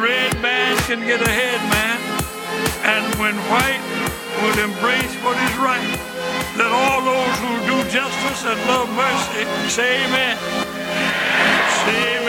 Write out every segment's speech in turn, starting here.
red man can get ahead, man. And when white will embrace what is right, that all those who do justice and love mercy say amen. Say amen.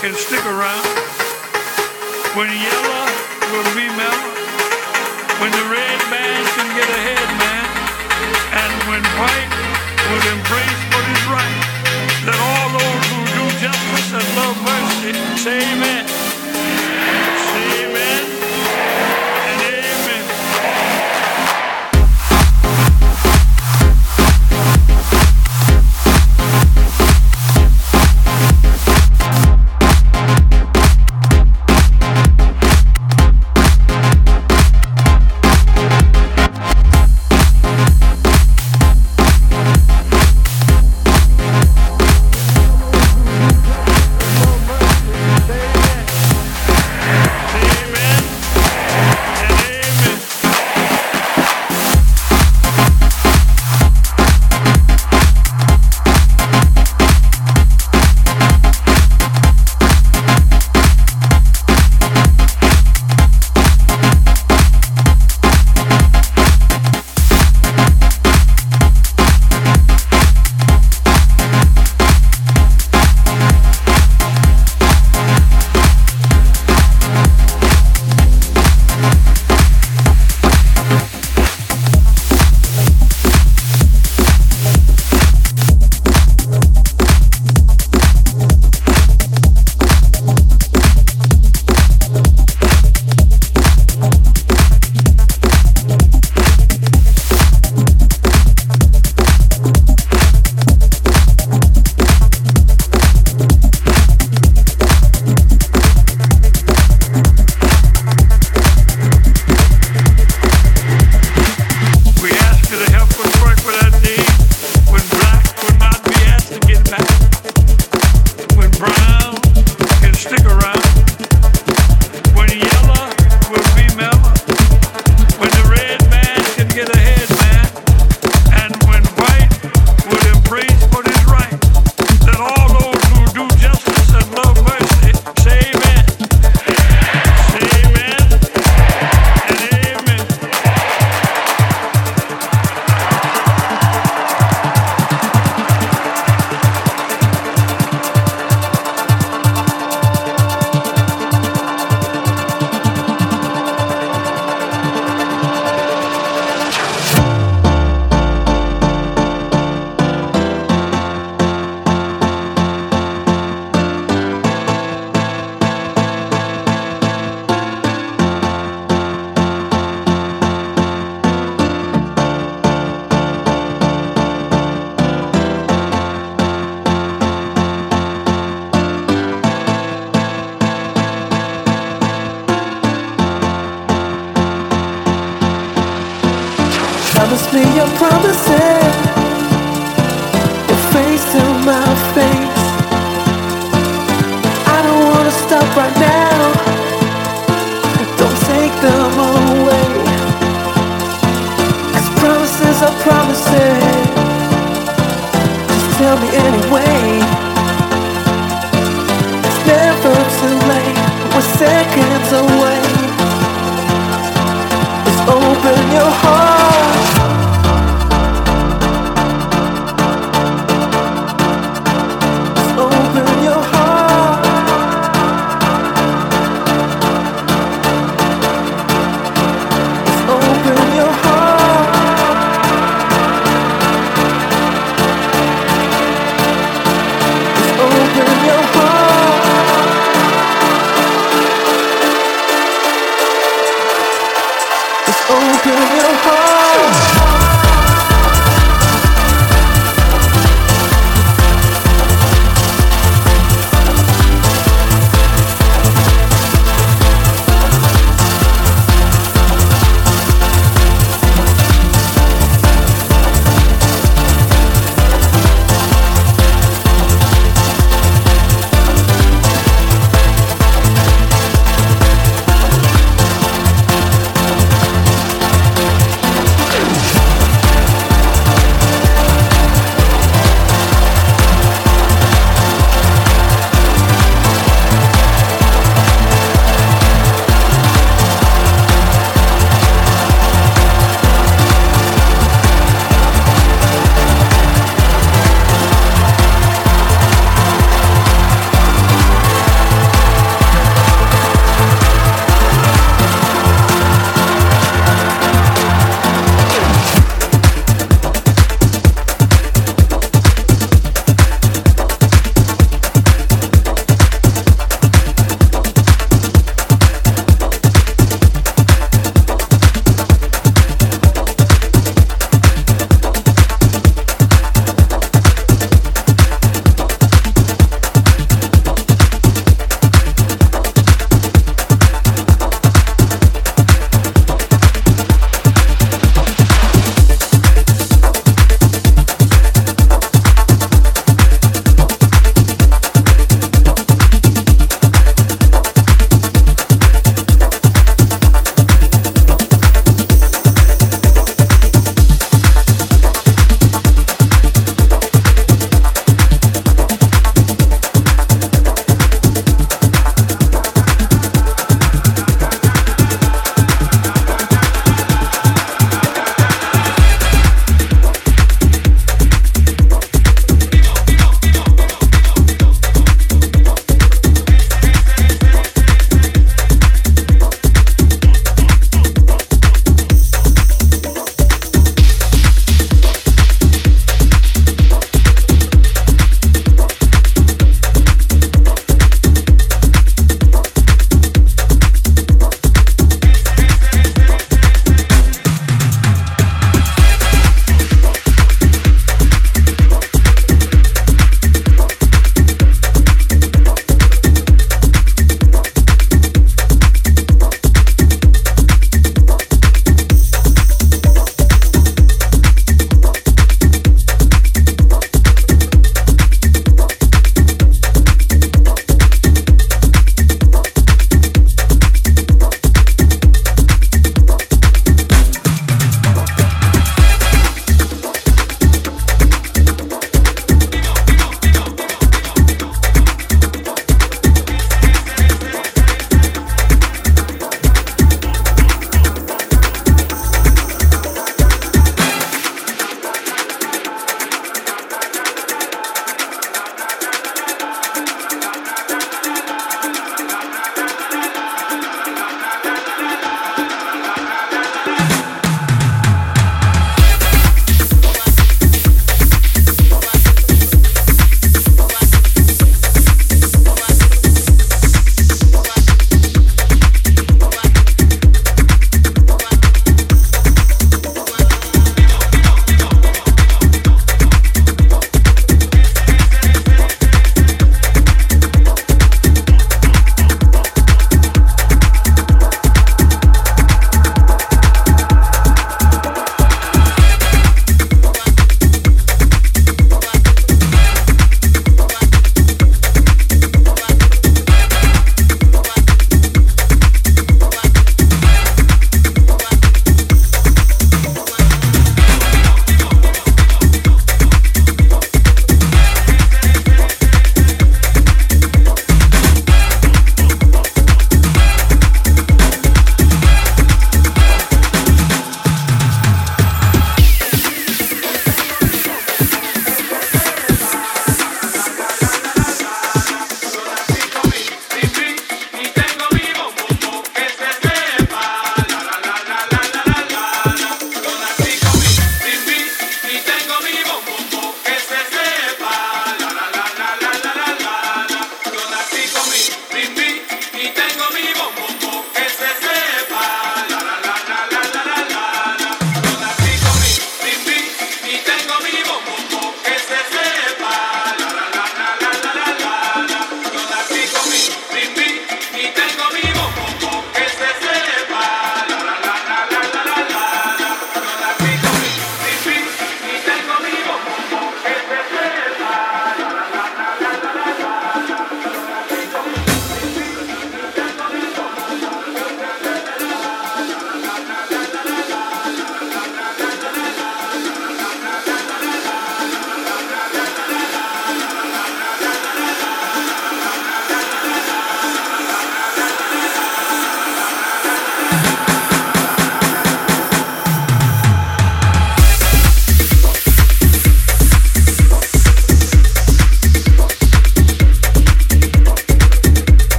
can stick around when yelling.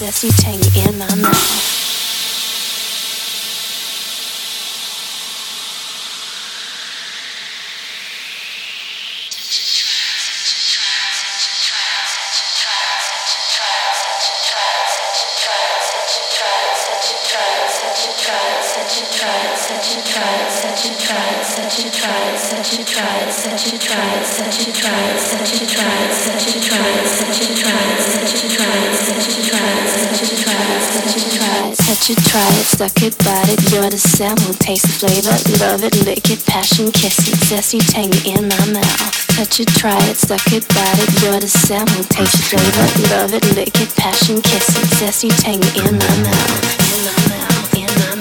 possess you tangy in my mind. tried, it, a tried, suck it, bite it, you're the sample, taste the flavor, love it, lick it, passion, kiss it, zesty, tangy in my mouth. Touch it, try it, suck it, bite it, you're the sample, taste the flavor, love it, lick it, passion, kiss it, zesty, tangy in my mouth, in my mouth, in my mouth.